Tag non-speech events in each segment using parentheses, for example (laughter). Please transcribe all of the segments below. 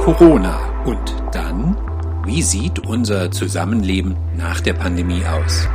Corona und dann, wie sieht unser Zusammenleben nach der Pandemie aus?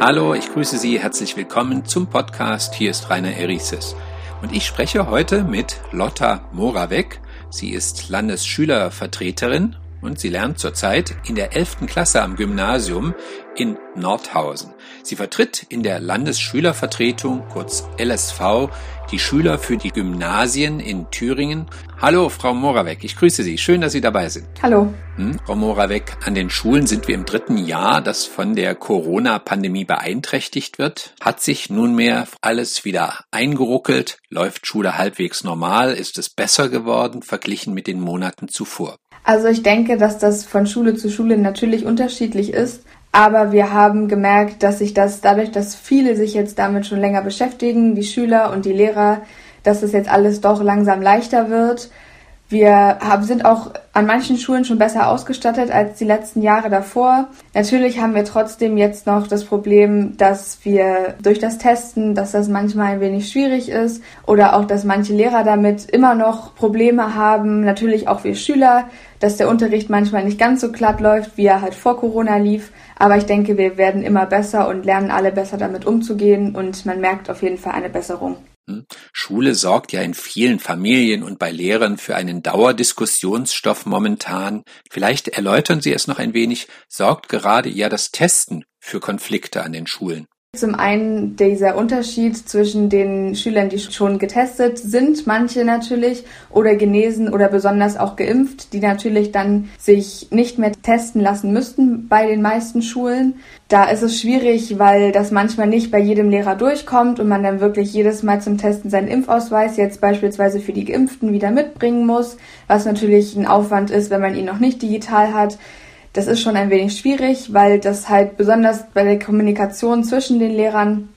Hallo, ich grüße Sie, herzlich willkommen zum Podcast. Hier ist Rainer Erices. Und ich spreche heute mit Lotta Moravec. Sie ist Landesschülervertreterin und sie lernt zurzeit in der 11. Klasse am Gymnasium in Nordhausen. Sie vertritt in der Landesschülervertretung, kurz LSV, die Schüler für die Gymnasien in Thüringen. Hallo, Frau Moravec, ich grüße Sie. Schön, dass Sie dabei sind. Hallo. Hm, Frau Moravec, an den Schulen sind wir im dritten Jahr, das von der Corona-Pandemie beeinträchtigt wird. Hat sich nunmehr alles wieder eingeruckelt? Läuft Schule halbwegs normal? Ist es besser geworden verglichen mit den Monaten zuvor? Also ich denke, dass das von Schule zu Schule natürlich unterschiedlich ist. Aber wir haben gemerkt, dass sich das dadurch, dass viele sich jetzt damit schon länger beschäftigen, die Schüler und die Lehrer, dass es jetzt alles doch langsam leichter wird. Wir haben, sind auch an manchen Schulen schon besser ausgestattet als die letzten Jahre davor. Natürlich haben wir trotzdem jetzt noch das Problem, dass wir durch das Testen, dass das manchmal ein wenig schwierig ist oder auch, dass manche Lehrer damit immer noch Probleme haben. Natürlich auch wir Schüler, dass der Unterricht manchmal nicht ganz so glatt läuft, wie er halt vor Corona lief. Aber ich denke, wir werden immer besser und lernen alle besser damit umzugehen und man merkt auf jeden Fall eine Besserung. Hm? Schule sorgt ja in vielen Familien und bei Lehrern für einen Dauerdiskussionsstoff momentan. Vielleicht erläutern Sie es noch ein wenig. Sorgt gerade ja das Testen für Konflikte an den Schulen? Zum einen dieser Unterschied zwischen den Schülern, die schon getestet sind, manche natürlich, oder genesen oder besonders auch geimpft, die natürlich dann sich nicht mehr testen lassen müssten bei den meisten Schulen. Da ist es schwierig, weil das manchmal nicht bei jedem Lehrer durchkommt und man dann wirklich jedes Mal zum Testen seinen Impfausweis jetzt beispielsweise für die Geimpften wieder mitbringen muss, was natürlich ein Aufwand ist, wenn man ihn noch nicht digital hat. Das ist schon ein wenig schwierig, weil das halt besonders bei der Kommunikation zwischen den Lehrern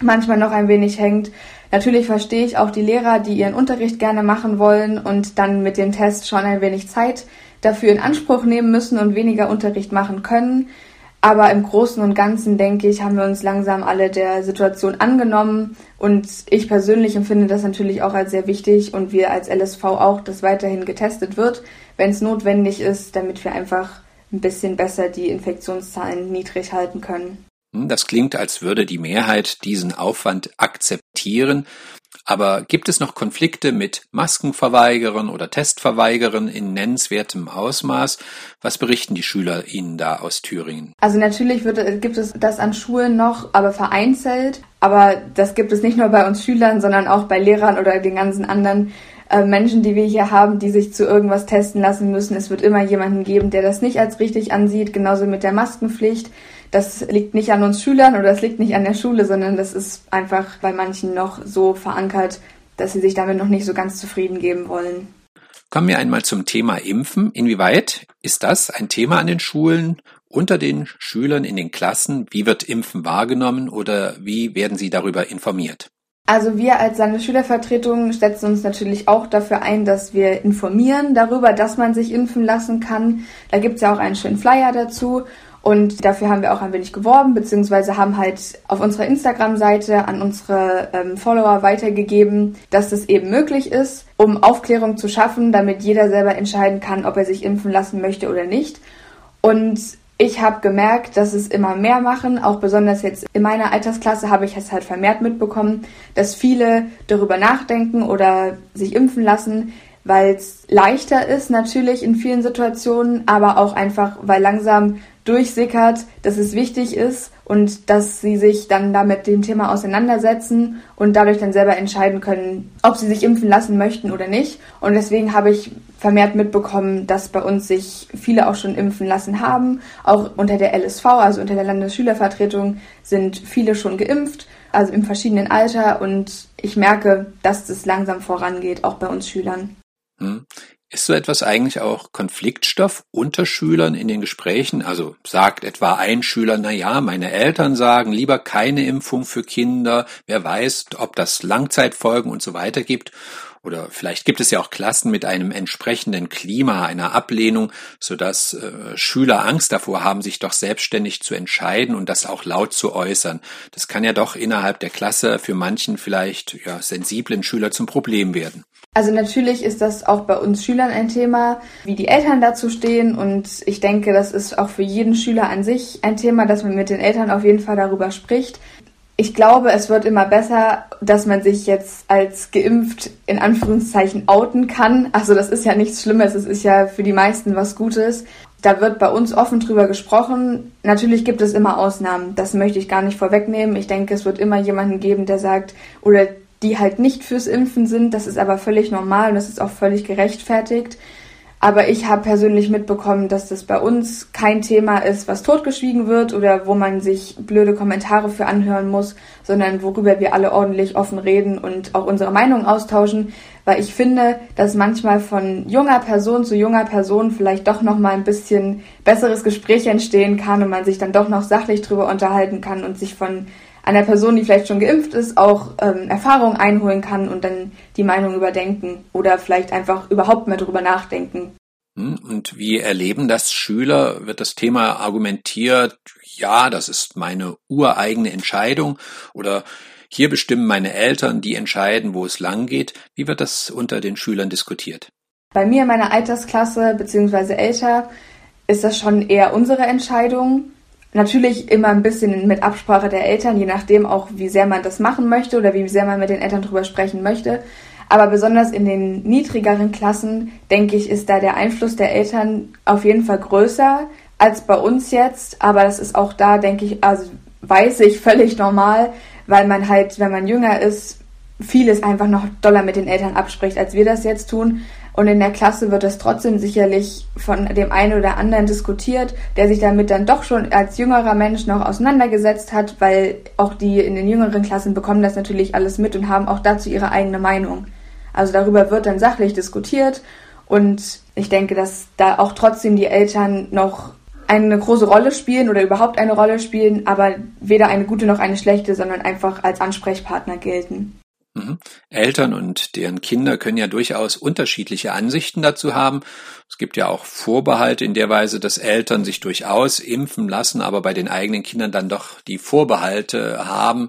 manchmal noch ein wenig hängt. Natürlich verstehe ich auch die Lehrer, die ihren Unterricht gerne machen wollen und dann mit dem Test schon ein wenig Zeit dafür in Anspruch nehmen müssen und weniger Unterricht machen können. Aber im Großen und Ganzen, denke ich, haben wir uns langsam alle der Situation angenommen. Und ich persönlich empfinde das natürlich auch als sehr wichtig und wir als LSV auch, dass weiterhin getestet wird, wenn es notwendig ist, damit wir einfach ein bisschen besser die Infektionszahlen niedrig halten können. Hm, das klingt, als würde die Mehrheit diesen Aufwand akzeptieren. Aber gibt es noch Konflikte mit Maskenverweigerern oder Testverweigerern in nennenswertem Ausmaß? Was berichten die Schüler Ihnen da aus Thüringen? Also natürlich wird, gibt es das an Schulen noch, aber vereinzelt. Aber das gibt es nicht nur bei uns Schülern, sondern auch bei Lehrern oder den ganzen anderen äh, Menschen, die wir hier haben, die sich zu irgendwas testen lassen müssen. Es wird immer jemanden geben, der das nicht als richtig ansieht, genauso mit der Maskenpflicht. Das liegt nicht an uns Schülern oder das liegt nicht an der Schule, sondern das ist einfach bei manchen noch so verankert, dass sie sich damit noch nicht so ganz zufrieden geben wollen. Kommen wir einmal zum Thema Impfen. Inwieweit ist das ein Thema an den Schulen, unter den Schülern, in den Klassen? Wie wird Impfen wahrgenommen oder wie werden sie darüber informiert? Also wir als Landesschülervertretung setzen uns natürlich auch dafür ein, dass wir informieren darüber, dass man sich impfen lassen kann. Da gibt's ja auch einen schönen Flyer dazu. Und dafür haben wir auch ein wenig geworben, beziehungsweise haben halt auf unserer Instagram-Seite an unsere ähm, Follower weitergegeben, dass es eben möglich ist, um Aufklärung zu schaffen, damit jeder selber entscheiden kann, ob er sich impfen lassen möchte oder nicht. Und ich habe gemerkt, dass es immer mehr machen, auch besonders jetzt in meiner Altersklasse habe ich es halt vermehrt mitbekommen, dass viele darüber nachdenken oder sich impfen lassen, weil es leichter ist natürlich in vielen Situationen, aber auch einfach, weil langsam durchsickert, dass es wichtig ist und dass sie sich dann damit dem Thema auseinandersetzen und dadurch dann selber entscheiden können, ob sie sich impfen lassen möchten oder nicht. Und deswegen habe ich vermehrt mitbekommen, dass bei uns sich viele auch schon impfen lassen haben. Auch unter der LSV, also unter der Landesschülervertretung, sind viele schon geimpft, also im verschiedenen Alter. Und ich merke, dass das langsam vorangeht, auch bei uns Schülern. Ist so etwas eigentlich auch Konfliktstoff unter Schülern in den Gesprächen? Also sagt etwa ein Schüler, na ja, meine Eltern sagen lieber keine Impfung für Kinder. Wer weiß, ob das Langzeitfolgen und so weiter gibt. Oder vielleicht gibt es ja auch Klassen mit einem entsprechenden Klima, einer Ablehnung, sodass äh, Schüler Angst davor haben, sich doch selbstständig zu entscheiden und das auch laut zu äußern. Das kann ja doch innerhalb der Klasse für manchen vielleicht ja, sensiblen Schüler zum Problem werden. Also natürlich ist das auch bei uns Schülern ein Thema, wie die Eltern dazu stehen. Und ich denke, das ist auch für jeden Schüler an sich ein Thema, dass man mit den Eltern auf jeden Fall darüber spricht. Ich glaube, es wird immer besser, dass man sich jetzt als geimpft in Anführungszeichen outen kann. Also das ist ja nichts Schlimmes, es ist ja für die meisten was Gutes. Da wird bei uns offen drüber gesprochen. Natürlich gibt es immer Ausnahmen. Das möchte ich gar nicht vorwegnehmen. Ich denke, es wird immer jemanden geben, der sagt, oder die halt nicht fürs Impfen sind. Das ist aber völlig normal und das ist auch völlig gerechtfertigt. Aber ich habe persönlich mitbekommen, dass das bei uns kein Thema ist, was totgeschwiegen wird oder wo man sich blöde Kommentare für anhören muss, sondern worüber wir alle ordentlich offen reden und auch unsere Meinung austauschen, weil ich finde, dass manchmal von junger Person zu junger Person vielleicht doch noch mal ein bisschen besseres Gespräch entstehen kann und man sich dann doch noch sachlich drüber unterhalten kann und sich von einer Person, die vielleicht schon geimpft ist, auch ähm, Erfahrung einholen kann und dann die Meinung überdenken oder vielleicht einfach überhaupt mehr darüber nachdenken. Hm, und wie erleben das Schüler? Wird das Thema argumentiert, ja, das ist meine ureigene Entscheidung oder hier bestimmen meine Eltern, die entscheiden, wo es lang geht. Wie wird das unter den Schülern diskutiert? Bei mir in meiner Altersklasse bzw. älter ist das schon eher unsere Entscheidung. Natürlich immer ein bisschen mit Absprache der Eltern, je nachdem auch, wie sehr man das machen möchte oder wie sehr man mit den Eltern drüber sprechen möchte. Aber besonders in den niedrigeren Klassen, denke ich, ist da der Einfluss der Eltern auf jeden Fall größer als bei uns jetzt. Aber das ist auch da, denke ich, also weiß ich, (laughs) völlig normal, weil man halt, wenn man jünger ist, vieles einfach noch doller mit den Eltern abspricht, als wir das jetzt tun. Und in der Klasse wird das trotzdem sicherlich von dem einen oder anderen diskutiert, der sich damit dann doch schon als jüngerer Mensch noch auseinandergesetzt hat, weil auch die in den jüngeren Klassen bekommen das natürlich alles mit und haben auch dazu ihre eigene Meinung. Also darüber wird dann sachlich diskutiert und ich denke, dass da auch trotzdem die Eltern noch eine große Rolle spielen oder überhaupt eine Rolle spielen, aber weder eine gute noch eine schlechte, sondern einfach als Ansprechpartner gelten. Mhm. Eltern und deren Kinder können ja durchaus unterschiedliche Ansichten dazu haben. Es gibt ja auch Vorbehalte in der Weise, dass Eltern sich durchaus impfen lassen, aber bei den eigenen Kindern dann doch die Vorbehalte haben.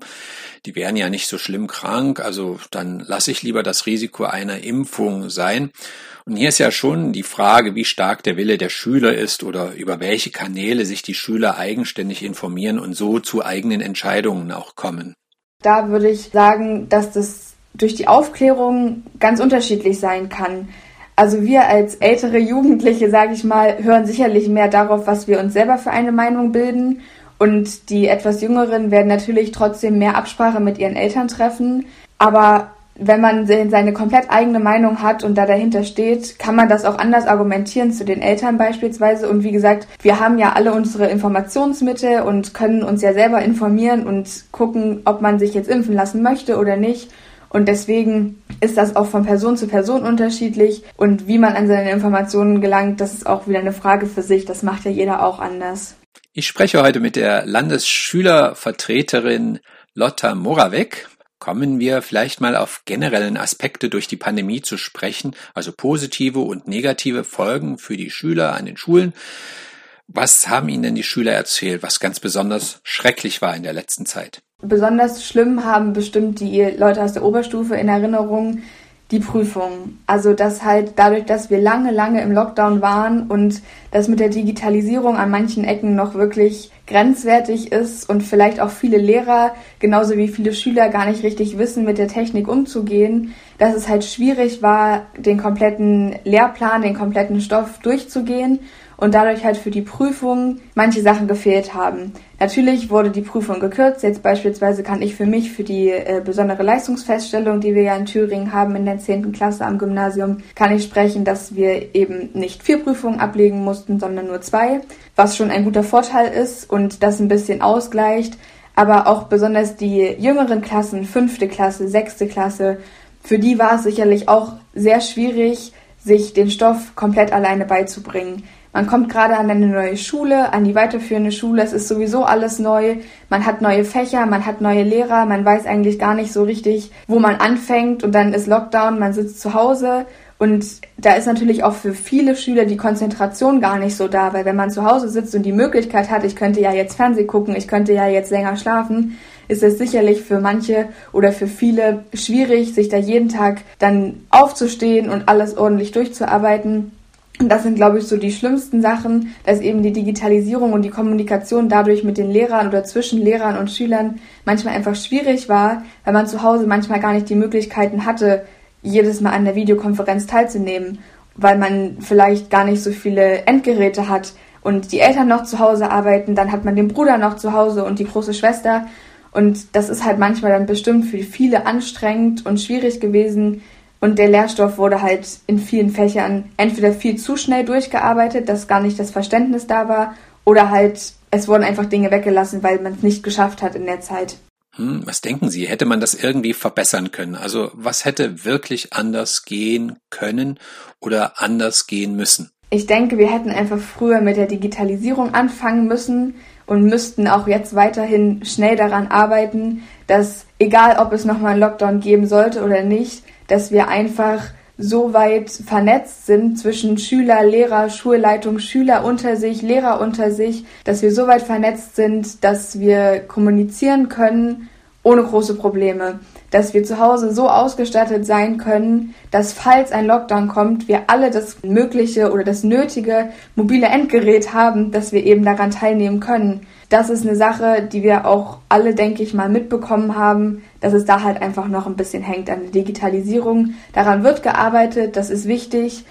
Die wären ja nicht so schlimm krank, also dann lasse ich lieber das Risiko einer Impfung sein. Und hier ist ja schon die Frage, wie stark der Wille der Schüler ist oder über welche Kanäle sich die Schüler eigenständig informieren und so zu eigenen Entscheidungen auch kommen. Da würde ich sagen, dass das durch die Aufklärung ganz unterschiedlich sein kann. Also wir als ältere Jugendliche, sage ich mal, hören sicherlich mehr darauf, was wir uns selber für eine Meinung bilden. Und die etwas Jüngeren werden natürlich trotzdem mehr Absprache mit ihren Eltern treffen. Aber wenn man seine komplett eigene Meinung hat und da dahinter steht, kann man das auch anders argumentieren zu den Eltern beispielsweise. Und wie gesagt, wir haben ja alle unsere Informationsmittel und können uns ja selber informieren und gucken, ob man sich jetzt impfen lassen möchte oder nicht. Und deswegen ist das auch von Person zu Person unterschiedlich. Und wie man an seine Informationen gelangt, das ist auch wieder eine Frage für sich. Das macht ja jeder auch anders. Ich spreche heute mit der Landesschülervertreterin Lotta Moravec. Kommen wir vielleicht mal auf generellen Aspekte durch die Pandemie zu sprechen, also positive und negative Folgen für die Schüler an den Schulen. Was haben Ihnen denn die Schüler erzählt, was ganz besonders schrecklich war in der letzten Zeit? Besonders schlimm haben bestimmt die Leute aus der Oberstufe in Erinnerung, die Prüfung. Also dass halt dadurch, dass wir lange, lange im Lockdown waren und das mit der Digitalisierung an manchen Ecken noch wirklich grenzwertig ist und vielleicht auch viele Lehrer genauso wie viele Schüler gar nicht richtig wissen, mit der Technik umzugehen, dass es halt schwierig war, den kompletten Lehrplan, den kompletten Stoff durchzugehen und dadurch halt für die Prüfung manche Sachen gefehlt haben. Natürlich wurde die Prüfung gekürzt. Jetzt beispielsweise kann ich für mich für die äh, besondere Leistungsfeststellung, die wir ja in Thüringen haben in der 10. Klasse am Gymnasium, kann ich sprechen, dass wir eben nicht vier Prüfungen ablegen mussten, sondern nur zwei, was schon ein guter Vorteil ist und das ein bisschen ausgleicht. Aber auch besonders die jüngeren Klassen, fünfte Klasse, sechste Klasse, für die war es sicherlich auch sehr schwierig, sich den Stoff komplett alleine beizubringen Man kommt gerade an eine neue Schule, an die weiterführende Schule. Es ist sowieso alles neu. Man hat neue Fächer, man hat neue Lehrer. Man weiß eigentlich gar nicht so richtig, wo man anfängt. Und dann ist Lockdown, man sitzt zu Hause. Und da ist natürlich auch für viele Schüler die Konzentration gar nicht so da, weil wenn man zu Hause sitzt und die Möglichkeit hat, ich könnte ja jetzt Fernseh gucken, ich könnte ja jetzt länger schlafen, ist es sicherlich für manche oder für viele schwierig, sich da jeden Tag dann aufzustehen und alles ordentlich durchzuarbeiten. Das sind, glaube ich, so die schlimmsten Sachen, dass eben die Digitalisierung und die Kommunikation dadurch mit den Lehrern oder zwischen Lehrern und Schülern manchmal einfach schwierig war, weil man zu Hause manchmal gar nicht die Möglichkeiten hatte, jedes Mal an der Videokonferenz teilzunehmen, weil man vielleicht gar nicht so viele Endgeräte hat und die Eltern noch zu Hause arbeiten, dann hat man den Bruder noch zu Hause und die große Schwester und das ist halt manchmal dann bestimmt für viele anstrengend und schwierig gewesen. Und der Lehrstoff wurde halt in vielen Fächern entweder viel zu schnell durchgearbeitet, dass gar nicht das Verständnis da war, oder halt es wurden einfach Dinge weggelassen, weil man es nicht geschafft hat in der Zeit. Hm, was denken Sie? Hätte man das irgendwie verbessern können? Also was hätte wirklich anders gehen können oder anders gehen müssen? Ich denke, wir hätten einfach früher mit der Digitalisierung anfangen müssen und müssten auch jetzt weiterhin schnell daran arbeiten, dass egal ob es nochmal einen Lockdown geben sollte oder nicht, dass wir einfach so weit vernetzt sind zwischen Schüler, Lehrer, Schulleitung, Schüler unter sich, Lehrer unter sich, dass wir so weit vernetzt sind, dass wir kommunizieren können ohne große Probleme dass wir zu Hause so ausgestattet sein können, dass falls ein Lockdown kommt, wir alle das mögliche oder das nötige mobile Endgerät haben, dass wir eben daran teilnehmen können. Das ist eine Sache, die wir auch alle, denke ich mal, mitbekommen haben, dass es da halt einfach noch ein bisschen hängt an der Digitalisierung. Daran wird gearbeitet, das ist wichtig,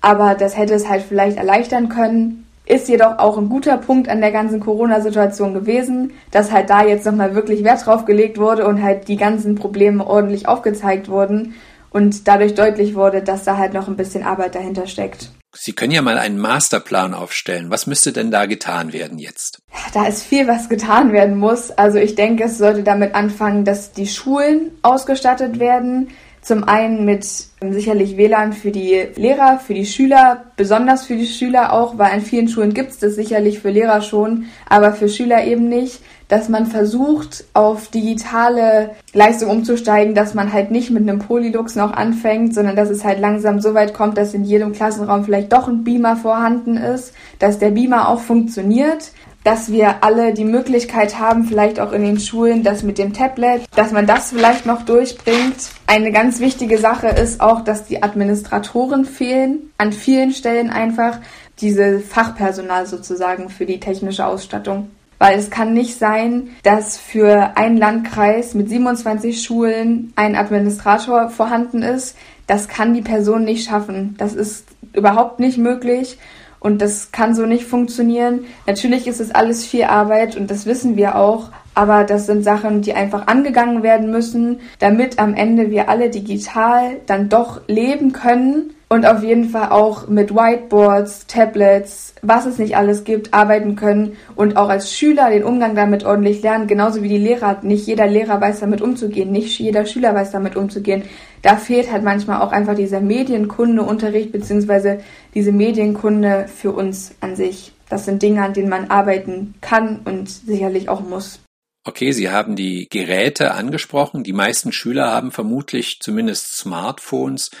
aber das hätte es halt vielleicht erleichtern können. Ist jedoch auch ein guter Punkt an der ganzen Corona-Situation gewesen, dass halt da jetzt nochmal wirklich Wert drauf gelegt wurde und halt die ganzen Probleme ordentlich aufgezeigt wurden und dadurch deutlich wurde, dass da halt noch ein bisschen Arbeit dahinter steckt. Sie können ja mal einen Masterplan aufstellen. Was müsste denn da getan werden jetzt? Da ist viel, was getan werden muss. Also ich denke, es sollte damit anfangen, dass die Schulen ausgestattet werden, zum einen mit ähm, sicherlich WLAN für die Lehrer, für die Schüler, besonders für die Schüler auch, weil an vielen Schulen gibt es das sicherlich für Lehrer schon, aber für Schüler eben nicht, dass man versucht, auf digitale Leistung umzusteigen, dass man halt nicht mit einem Polylux noch anfängt, sondern dass es halt langsam so weit kommt, dass in jedem Klassenraum vielleicht doch ein Beamer vorhanden ist, dass der Beamer auch funktioniert, dass wir alle die Möglichkeit haben, vielleicht auch in den Schulen, das mit dem Tablet, dass man das vielleicht noch durchbringt. Eine ganz wichtige Sache ist auch, dass die Administratoren fehlen, an vielen Stellen einfach diese Fachpersonal sozusagen für die technische Ausstattung. Weil es kann nicht sein, dass für einen Landkreis mit 27 Schulen ein Administrator vorhanden ist. Das kann die Person nicht schaffen. Das ist überhaupt nicht möglich. Und das kann so nicht funktionieren. Natürlich ist es alles viel Arbeit und das wissen wir auch. Aber das sind Sachen, die einfach angegangen werden müssen, damit am Ende wir alle digital dann doch leben können und auf jeden Fall auch mit Whiteboards, Tablets, was es nicht alles gibt, arbeiten können und auch als Schüler den Umgang damit ordentlich lernen, genauso wie die Lehrer. Nicht jeder Lehrer weiß damit umzugehen, nicht jeder Schüler weiß damit umzugehen. Da fehlt halt manchmal auch einfach dieser Medienkundeunterricht beziehungsweise diese Medienkunde für uns an sich. Das sind Dinge, an denen man arbeiten kann und sicherlich auch muss. Okay, Sie haben die Geräte angesprochen. Die meisten Schüler haben vermutlich zumindest Smartphones.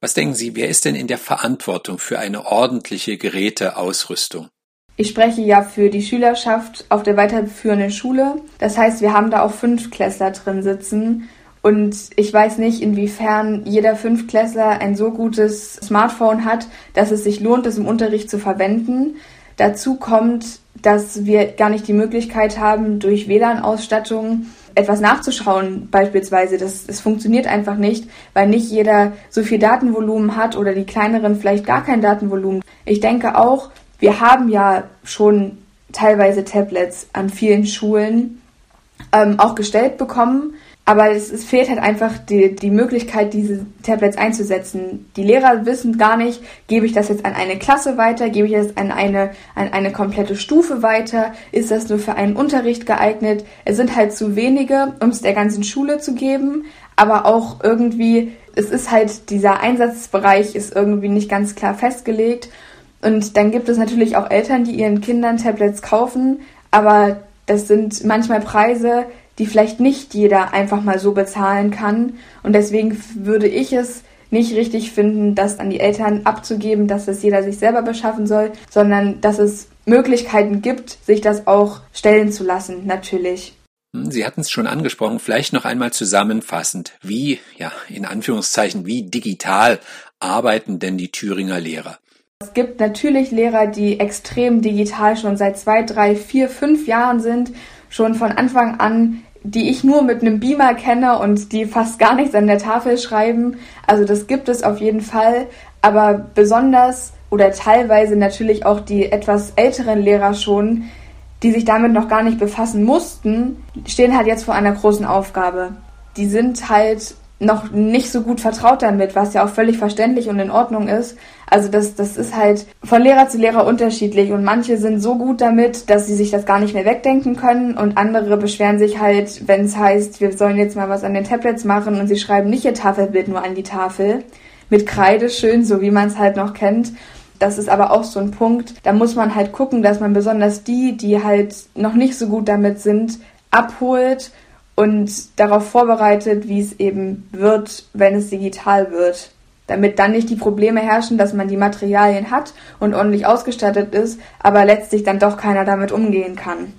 Was denken Sie, wer ist denn in der Verantwortung für eine ordentliche Geräteausrüstung? Ich spreche ja für die Schülerschaft auf der weiterführenden Schule. Das heißt, wir haben da auch Fünftklässler drin sitzen. Und ich weiß nicht, inwiefern jeder Fünftklässler ein so gutes Smartphone hat, dass es sich lohnt, es im Unterricht zu verwenden. Dazu kommt, dass wir gar nicht die Möglichkeit haben, durch WLAN-Ausstattung etwas nachzuschauen beispielsweise. Das, das funktioniert einfach nicht, weil nicht jeder so viel Datenvolumen hat oder die kleineren vielleicht gar kein Datenvolumen. Ich denke auch, wir haben ja schon teilweise Tablets an vielen Schulen ähm, auch gestellt bekommen. Aber es, es, fehlt halt einfach die, die Möglichkeit, diese Tablets einzusetzen. Die Lehrer wissen gar nicht, gebe ich das jetzt an eine Klasse weiter, gebe ich das an eine, an eine komplette Stufe weiter, ist das nur für einen Unterricht geeignet. Es sind halt zu wenige, um es der ganzen Schule zu geben, aber auch irgendwie, es ist halt, dieser Einsatzbereich ist irgendwie nicht ganz klar festgelegt. Und dann gibt es natürlich auch Eltern, die ihren Kindern Tablets kaufen, aber das sind manchmal Preise, die vielleicht nicht jeder einfach mal so bezahlen kann. Und deswegen würde ich es nicht richtig finden, das an die Eltern abzugeben, dass es jeder sich selber beschaffen soll, sondern dass es Möglichkeiten gibt, sich das auch stellen zu lassen, natürlich. Hm, Sie hatten es schon angesprochen, vielleicht noch einmal zusammenfassend. Wie, ja, in Anführungszeichen, wie digital arbeiten denn die Thüringer Lehrer? Es gibt natürlich Lehrer, die extrem digital schon seit zwei, drei, vier, fünf Jahren sind, schon von Anfang an, die ich nur mit einem Beamer kenne und die fast gar nichts an der Tafel schreiben. Also das gibt es auf jeden Fall, aber besonders oder teilweise natürlich auch die etwas älteren Lehrer schon, die sich damit noch gar nicht befassen mussten, stehen halt jetzt vor einer großen Aufgabe. Die sind halt noch nicht so gut vertraut damit, was ja auch völlig verständlich und in Ordnung ist. Also das, das ist halt von Lehrer zu Lehrer unterschiedlich und manche sind so gut damit, dass sie sich das gar nicht mehr wegdenken können und andere beschweren sich halt, wenn es heißt, wir sollen jetzt mal was an den Tablets machen und sie schreiben nicht ihr Tafelbild nur an die Tafel mit Kreide schön, so wie man es halt noch kennt. Das ist aber auch so ein Punkt, da muss man halt gucken, dass man besonders die, die halt noch nicht so gut damit sind, abholt und darauf vorbereitet, wie es eben wird, wenn es digital wird. Damit dann nicht die Probleme herrschen, dass man die Materialien hat und ordentlich ausgestattet ist, aber letztlich dann doch keiner damit umgehen kann.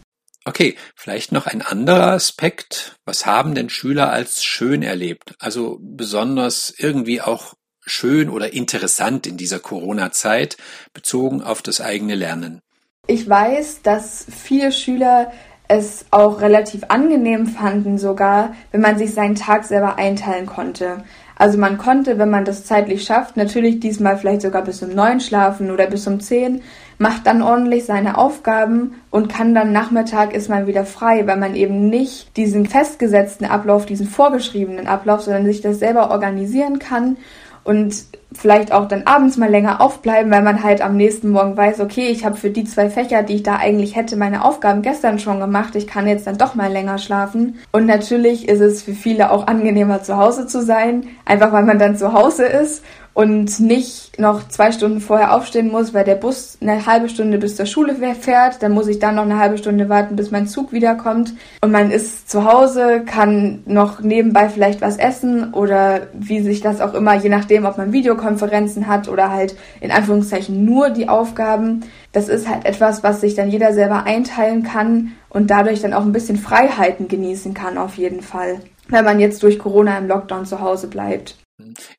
Okay, vielleicht noch ein anderer Aspekt. Was haben denn Schüler als schön erlebt? Also besonders irgendwie auch schön oder interessant in dieser Corona-Zeit bezogen auf das eigene Lernen? Ich weiß, dass viele Schüler es auch relativ angenehm fanden sogar, wenn man sich seinen Tag selber einteilen konnte. Also man konnte, wenn man das zeitlich schafft, natürlich diesmal vielleicht sogar bis um neun schlafen oder bis um zehn, macht dann ordentlich seine Aufgaben und kann dann Nachmittag ist man wieder frei, weil man eben nicht diesen festgesetzten Ablauf, diesen vorgeschriebenen Ablauf, sondern sich das selber organisieren kann und vielleicht auch dann abends mal länger aufbleiben, weil man halt am nächsten Morgen weiß, okay, ich habe für die zwei Fächer, die ich da eigentlich hätte, meine Aufgaben gestern schon gemacht, ich kann jetzt dann doch mal länger schlafen. Und natürlich ist es für viele auch angenehmer zu Hause zu sein, einfach weil man dann zu Hause ist und nicht noch zwei Stunden vorher aufstehen muss, weil der Bus eine halbe Stunde bis zur Schule fährt. Dann muss ich dann noch eine halbe Stunde warten, bis mein Zug wiederkommt. Und man ist zu Hause, kann noch nebenbei vielleicht was essen oder wie sich das auch immer, je nachdem, ob man Videokonferenzen hat oder halt in Anführungszeichen nur die Aufgaben. Das ist halt etwas, was sich dann jeder selber einteilen kann und dadurch dann auch ein bisschen Freiheiten genießen kann auf jeden Fall, wenn man jetzt durch Corona im Lockdown zu Hause bleibt.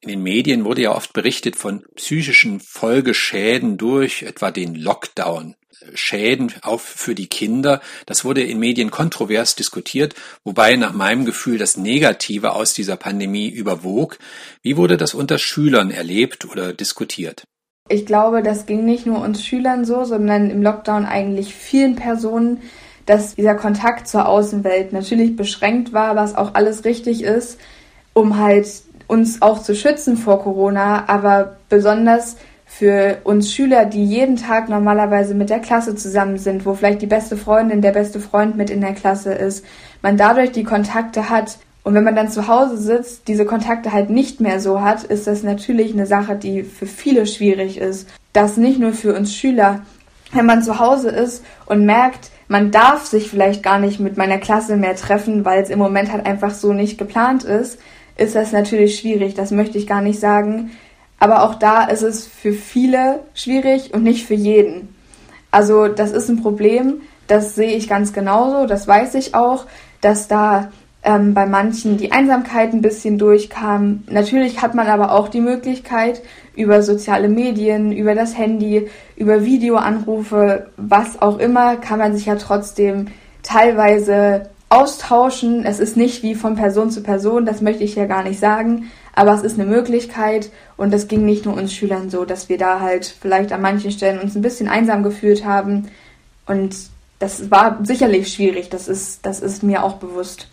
In den Medien wurde ja oft berichtet von psychischen Folgeschäden durch etwa den Lockdown. Schäden auch für die Kinder. Das wurde in Medien kontrovers diskutiert, wobei nach meinem Gefühl das Negative aus dieser Pandemie überwog. Wie wurde das unter Schülern erlebt oder diskutiert? Ich glaube, das ging nicht nur uns Schülern so, sondern im Lockdown eigentlich vielen Personen, dass dieser Kontakt zur Außenwelt natürlich beschränkt war, was auch alles richtig ist, um halt uns auch zu schützen vor Corona, aber besonders für uns Schüler, die jeden Tag normalerweise mit der Klasse zusammen sind, wo vielleicht die beste Freundin, der beste Freund mit in der Klasse ist, man dadurch die Kontakte hat und wenn man dann zu Hause sitzt, diese Kontakte halt nicht mehr so hat, ist das natürlich eine Sache, die für viele schwierig ist. Das nicht nur für uns Schüler. Wenn man zu Hause ist und merkt, man darf sich vielleicht gar nicht mit meiner Klasse mehr treffen, weil es im Moment halt einfach so nicht geplant ist, ist das natürlich schwierig, das möchte ich gar nicht sagen. Aber auch da ist es für viele schwierig und nicht für jeden. Also das ist ein Problem, das sehe ich ganz genauso, das weiß ich auch, dass da ähm, bei manchen die Einsamkeit ein bisschen durchkam. Natürlich hat man aber auch die Möglichkeit, über soziale Medien, über das Handy, über Videoanrufe, was auch immer, kann man sich ja trotzdem teilweise austauschen. Es ist nicht wie von Person zu Person, das möchte ich ja gar nicht sagen, aber es ist eine Möglichkeit und das ging nicht nur uns Schülern so, dass wir da halt vielleicht an manchen Stellen uns ein bisschen einsam gefühlt haben und das war sicherlich schwierig, das ist, das ist mir auch bewusst.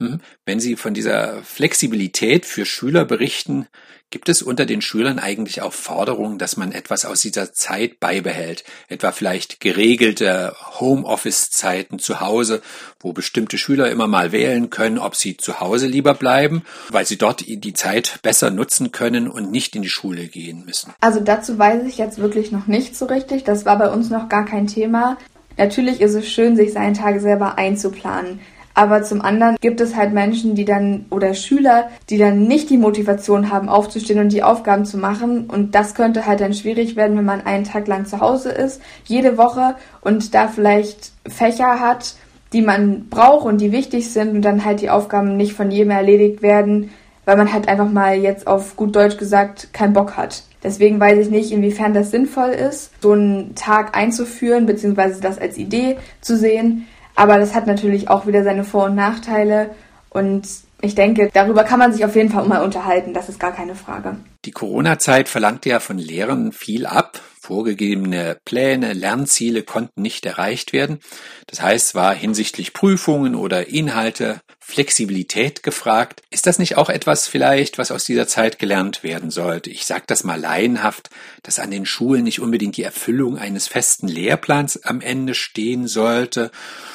Hm? Wenn Sie von dieser Flexibilität für Schüler berichten, gibt es unter den Schülern eigentlich auch Forderungen, dass man etwas aus dieser Zeit beibehält, etwa vielleicht geregelte Homeoffice-Zeiten zu Hause, wo bestimmte Schüler immer mal wählen können, ob sie zu Hause lieber bleiben, weil sie dort die Zeit besser nutzen können und nicht in die Schule gehen müssen. Also dazu weiß ich jetzt wirklich noch nicht so richtig. Das war bei uns noch gar kein Thema. Natürlich ist es schön, sich seinen Tag selber einzuplanen. Aber zum anderen gibt es halt Menschen, die dann oder Schüler, die dann nicht die Motivation haben, aufzustehen und die Aufgaben zu machen. Und das könnte halt dann schwierig werden, wenn man einen Tag lang zu Hause ist, jede Woche und da vielleicht Fächer hat, die man braucht und die wichtig sind und dann halt die Aufgaben nicht von jedem erledigt werden, weil man halt einfach mal jetzt auf gut Deutsch gesagt keinen Bock hat. Deswegen weiß ich nicht, inwiefern das sinnvoll ist, so einen Tag einzuführen, beziehungsweise das als Idee zu sehen. Aber das hat natürlich auch wieder seine Vor- und Nachteile. Und ich denke, darüber kann man sich auf jeden Fall mal unterhalten. Das ist gar keine Frage. Die Corona-Zeit verlangte ja von Lehrern viel ab. Vorgegebene Pläne, Lernziele konnten nicht erreicht werden. Das heißt, war hinsichtlich Prüfungen oder Inhalte Flexibilität gefragt. Ist das nicht auch etwas vielleicht, was aus dieser Zeit gelernt werden sollte? Ich sage das mal laienhaft, dass an den Schulen nicht unbedingt die Erfüllung eines festen Lehrplans am Ende stehen sollte,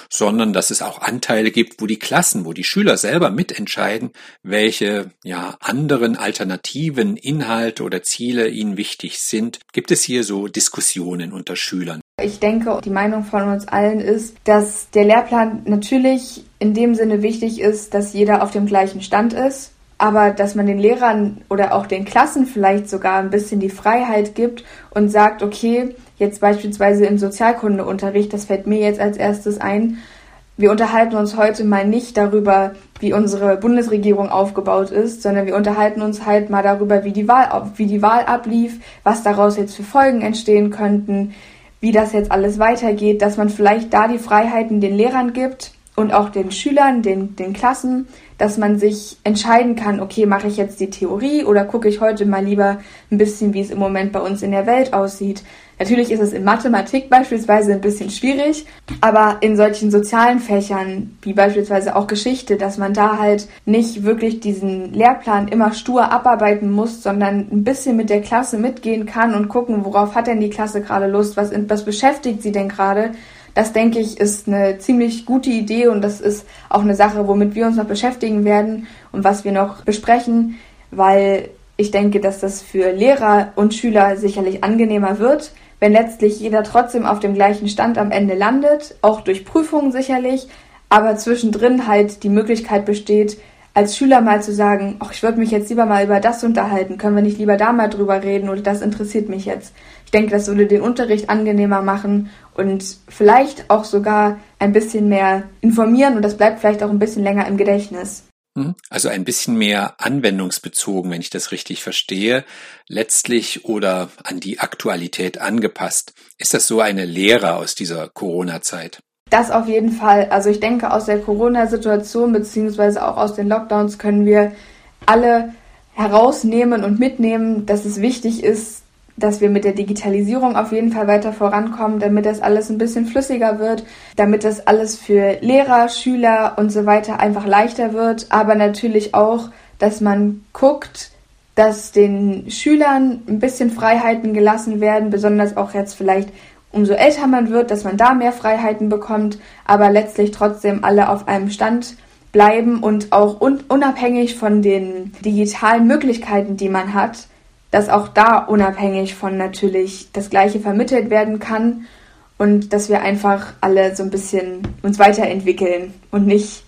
sondern dass es auch Anteile gibt, wo die Klassen, wo die Schüler selber mitentscheiden, welche ja anderen alternativen Inhalte oder Ziele ihnen wichtig sind. Gibt es hier so Diskussionen unter Schülern? Ich denke, die Meinung von uns allen ist, dass der Lehrplan natürlich in dem Sinne wichtig ist, dass jeder auf dem gleichen Stand ist, aber dass man den Lehrern oder auch den Klassen vielleicht sogar ein bisschen die Freiheit gibt und sagt, okay, jetzt beispielsweise im Sozialkundeunterricht, das fällt mir jetzt als erstes ein, wir unterhalten uns heute mal nicht darüber, wie unsere Bundesregierung aufgebaut ist, sondern wir unterhalten uns halt mal darüber, wie die Wahl, wie die Wahl ablief, was daraus jetzt für Folgen entstehen könnten, wie das jetzt alles weitergeht, dass man vielleicht da die Freiheiten den Lehrern gibt und auch den Schülern, den, den Klassen, dass man sich entscheiden kann, okay, mache ich jetzt die Theorie oder gucke ich heute mal lieber ein bisschen, wie es im Moment bei uns in der Welt aussieht. Natürlich ist es in Mathematik beispielsweise ein bisschen schwierig, aber in solchen sozialen Fächern, wie beispielsweise auch Geschichte, dass man da halt nicht wirklich diesen Lehrplan immer stur abarbeiten muss, sondern ein bisschen mit der Klasse mitgehen kann und gucken, worauf hat denn die Klasse gerade Lust, was, was beschäftigt sie denn gerade. Das denke ich ist eine ziemlich gute Idee und das ist auch eine Sache, womit wir uns noch beschäftigen werden und was wir noch besprechen, weil ich denke, dass das für Lehrer und Schüler sicherlich angenehmer wird, wenn letztlich jeder trotzdem auf dem gleichen Stand am Ende landet, auch durch Prüfungen sicherlich, aber zwischendrin halt die Möglichkeit besteht, als Schüler mal zu sagen, ach, ich würde mich jetzt lieber mal über das unterhalten, können wir nicht lieber da mal drüber reden oder das interessiert mich jetzt. Ich denke, das würde den Unterricht angenehmer machen und vielleicht auch sogar ein bisschen mehr informieren und das bleibt vielleicht auch ein bisschen länger im Gedächtnis. Hm? Also ein bisschen mehr anwendungsbezogen, wenn ich das richtig verstehe, letztlich oder an die Aktualität angepasst. Ist das so eine Lehre aus dieser Corona-Zeit? Das auf jeden Fall. Also ich denke, aus der Corona-Situation beziehungsweise auch aus den Lockdowns können wir alle herausnehmen und mitnehmen, dass es wichtig ist, dass wir mit der Digitalisierung auf jeden Fall weiter vorankommen, damit das alles ein bisschen flüssiger wird, damit das alles für Lehrer, Schüler und so weiter einfach leichter wird, aber natürlich auch, dass man guckt, dass den Schülern ein bisschen Freiheiten gelassen werden, besonders auch jetzt vielleicht umso älter man wird, dass man da mehr Freiheiten bekommt, aber letztlich trotzdem alle auf einem Stand bleiben und auch unabhängig von den digitalen Möglichkeiten, die man hat, dass auch da unabhängig von natürlich das Gleiche vermittelt werden kann und dass wir einfach alle so ein bisschen uns weiterentwickeln und nicht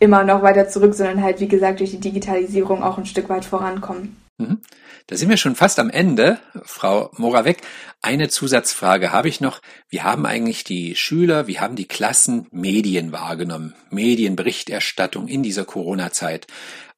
immer noch weiter zurück, sondern halt, wie gesagt, durch die Digitalisierung auch ein Stück weit vorankommen. Mhm. Da sind wir schon fast am Ende, Frau Moravec. Eine Zusatzfrage habe ich noch. Wie haben eigentlich die Schüler, wie haben die Klassen Medien wahrgenommen? Medienberichterstattung in dieser Corona-Zeit.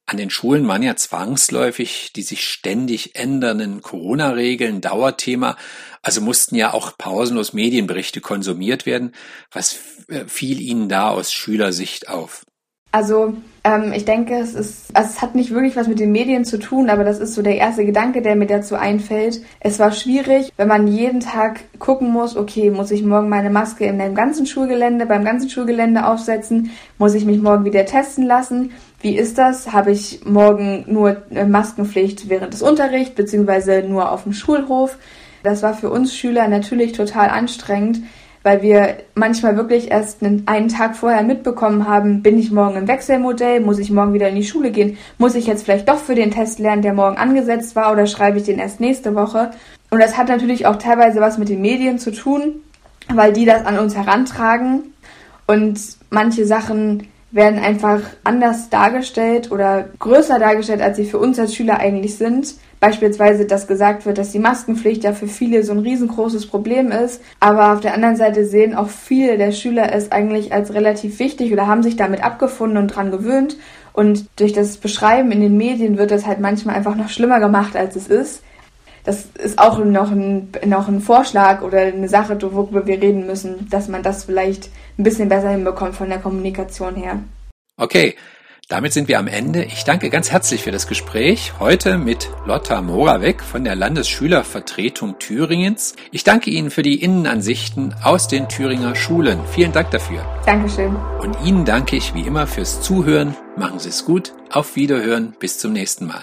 An den Schulen waren ja zwangsläufig die sich ständig ändernden Corona-Regeln Dauerthema, also mussten ja auch pausenlos Medienberichte konsumiert werden. Was fiel Ihnen da aus Schülersicht auf? Also ähm, ich denke, es ist, also es hat nicht wirklich was mit den Medien zu tun, aber das ist so der erste Gedanke, der mir dazu einfällt. Es war schwierig, wenn man jeden Tag gucken muss, okay, muss ich morgen meine Maske in dem ganzen Schulgelände, beim ganzen Schulgelände aufsetzen? Muss ich mich morgen wieder testen lassen? Wie ist das? Habe ich morgen nur äh, Maskenpflicht während des Unterrichts, beziehungsweise nur auf dem Schulhof? Das war für uns Schüler natürlich total anstrengend, weil wir manchmal wirklich erst einen Tag vorher mitbekommen haben, bin ich morgen im Wechselmodell, muss ich morgen wieder in die Schule gehen, muss ich jetzt vielleicht doch für den Test lernen, der morgen angesetzt war, oder schreibe ich den erst nächste Woche. Und das hat natürlich auch teilweise was mit den Medien zu tun, weil die das an uns herantragen und manche Sachen werden einfach anders dargestellt oder größer dargestellt, als sie für uns als Schüler eigentlich sind. Beispielsweise, dass gesagt wird, dass die Maskenpflicht ja für viele so ein riesengroßes Problem ist. Aber auf der anderen Seite sehen auch viele der Schüler es eigentlich als relativ wichtig oder haben sich damit abgefunden und dran gewöhnt. Und durch das Beschreiben in den Medien wird das halt manchmal einfach noch schlimmer gemacht, als es ist. Das ist auch noch ein, noch ein Vorschlag oder eine Sache, worüber wir reden müssen, dass man das vielleicht ein bisschen besser hinbekommt von der Kommunikation her. Okay, damit sind wir am Ende. Ich danke ganz herzlich für das Gespräch heute mit Lotta Moravec von der Landesschülervertretung Thüringens. Ich danke Ihnen für die Innenansichten aus den Thüringer Schulen. Vielen Dank dafür. Dankeschön. Und Ihnen danke ich wie immer fürs Zuhören. Machen Sie es gut. Auf Wiederhören. Bis zum nächsten Mal.